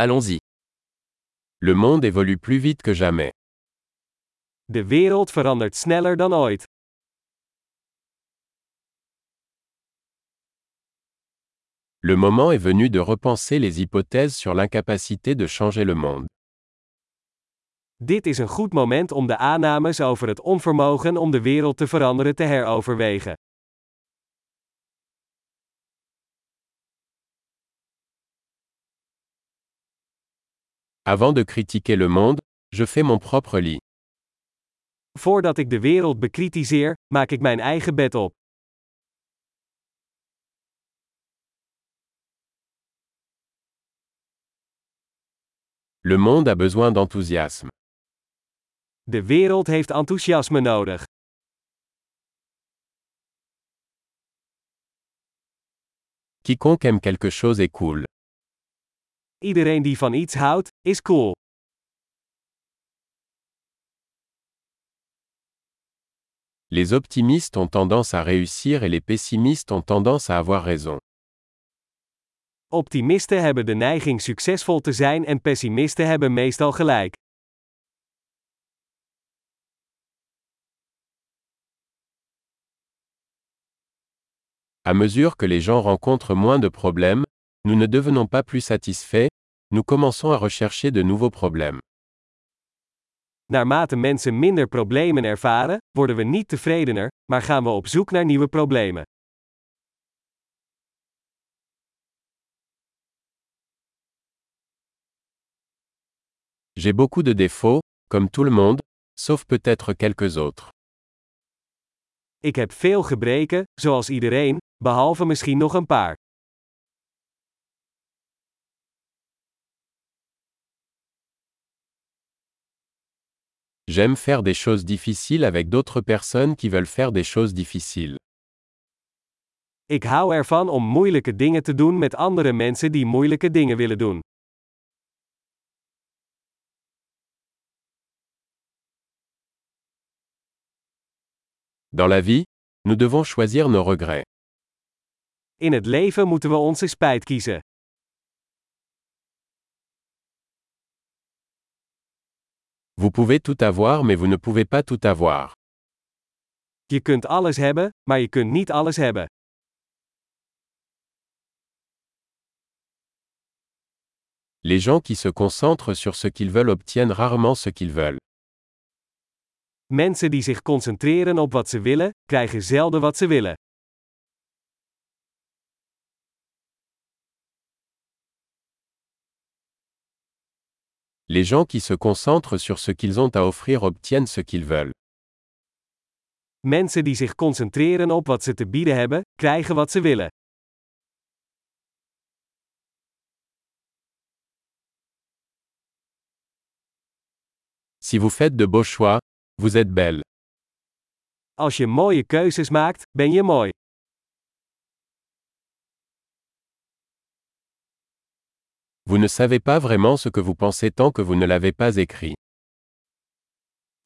Allons-y. Le monde évolue plus vite que jamais. De wereld verandert sneller dan ooit. Le moment est venu de repenser les hypothèses sur l'incapacité de changer le monde. Dit is een goed moment om de aannames over het onvermogen om de wereld te veranderen te heroverwegen. Avant de critiquer le monde, je fais mon propre lit. Voordat ik de wereld bekritiseer, maak ik mijn eigen bed op. Le monde a besoin d'enthousiasme. De wereld heeft enthousiasme nodig. Quiconque aime quelque chose est cool. Iedereen die van iets houdt, is cool. Les optimistes ont tendance à réussir et les pessimistes ont tendance à avoir raison. Optimisten hebben de neiging succesvol te zijn en pessimisten hebben meestal gelijk. À mesure que les gens rencontrent moins de problèmes, nous ne devenons pas plus satisfaits, nous commençons à rechercher de nouveaux problèmes. Naarmate mensen minder problemen ervaren, worden we niet tevredener, maar gaan we op zoek naar nieuwe problemen. J'ai beaucoup de défauts, comme tout le monde, sauf peut-être quelques autres. Ik heb veel gebreken, zoals iedereen, behalve misschien nog een paar. J'aime faire des choses difficiles avec d'autres personnes qui veulent faire des choses difficiles. Ik hou ervan om moeilijke dingen te doen met andere mensen die moeilijke dingen willen doen. Dans la vie, nous devons choisir nos regrets. In het leven moeten we onze spijt kiezen. Vous pouvez tout avoir mais vous ne pouvez pas tout avoir. Je kunt alles hebben, maar je kunt niet alles hebben. Les gens qui se concentrent sur ce qu'ils veulent obtiennent rarement ce qu'ils veulent. Mensen die zich concentreren op wat ze willen, krijgen zelden wat ze willen. Les gens qui se concentrent sur ce qu'ils ont à offrir obtiennent ce qu'ils veulent. Mensen die zich concentreren op wat ze te bieden hebben, krijgen wat ze willen. Si vous faites de beaux choix, vous êtes belle. Als je mooie keuzes maakt, ben je mooi. Vous ne savez pas vraiment ce que vous pensez tant que vous ne l'avez pas écrit.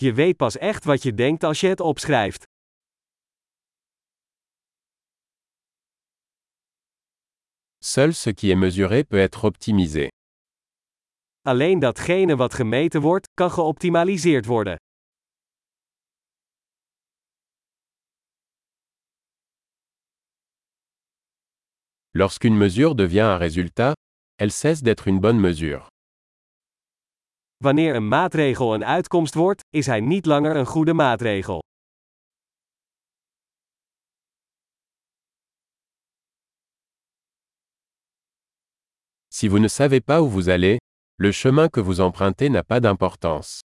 Je weet pas echt wat je denkt als je het opschrijft. Seul ce qui est mesuré peut être optimisé. Alleen datgene wat gemeten wordt, kan geoptimaliseerd worden. Lorsqu'une mesure devient un résultat, elle cesse d'être une bonne mesure. Wanneer een maatregel een uitkomst wordt, is hij niet langer een goede maatregel. Si vous ne savez pas où vous allez, le chemin que vous empruntez n'a pas d'importance.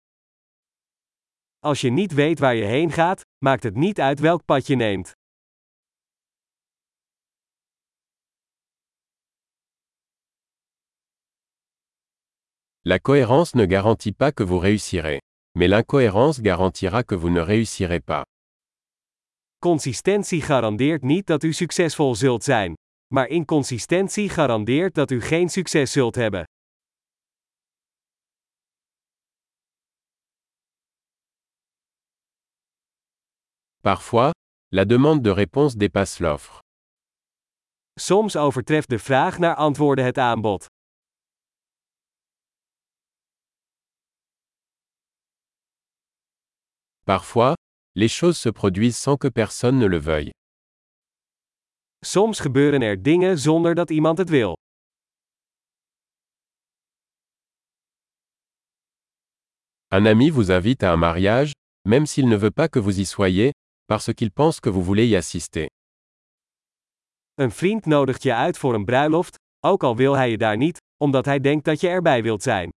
Als je niet weet waar je heen gaat, maakt het niet uit welk pad je neemt. La cohérence ne garantit pas que vous réussirez. Mais l'incohérence garantira que vous ne réussirez pas. Consistentie garandeert niet dat u succesvol zult zijn. Maar inconsistentie garandeert dat u geen succes zult hebben. Parfois, la demande de réponse dépasse l'offre. Soms overtreft de vraag naar antwoorden het aanbod. Parfois, les choses se produisent sans que personne ne le veuille. Soms gebeuren er dingen zonder dat iemand het wil. Un ami vous invite à un mariage, même s'il ne veut pas que vous y soyez, parce qu'il pense que vous voulez y assister. Een vriend nodigt je uit voor een bruiloft, ook al wil hij je daar niet, omdat hij denkt dat je erbij wilt zijn.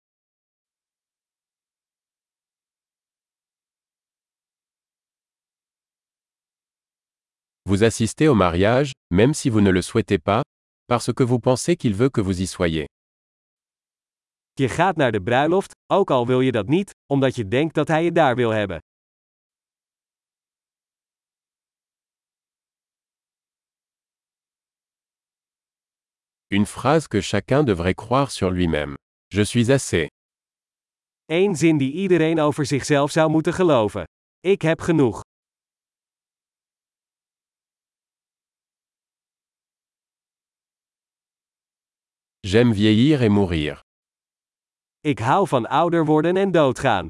Vous assistez au mariage, même si vous ne le souhaitez pas, parce que vous pensez qu'il veut que vous y soyez. Je gaat naar de bruiloft, ook al wil je dat niet, omdat je denkt dat hij je daar wil hebben. Une phrase que chacun devrait croire sur lui-même. Je suis assez. Eén zin die iedereen over zichzelf zou moeten geloven. Ik heb genoeg. J'aime vieillir et mourir. Ik hou van ouder worden en doodgaan.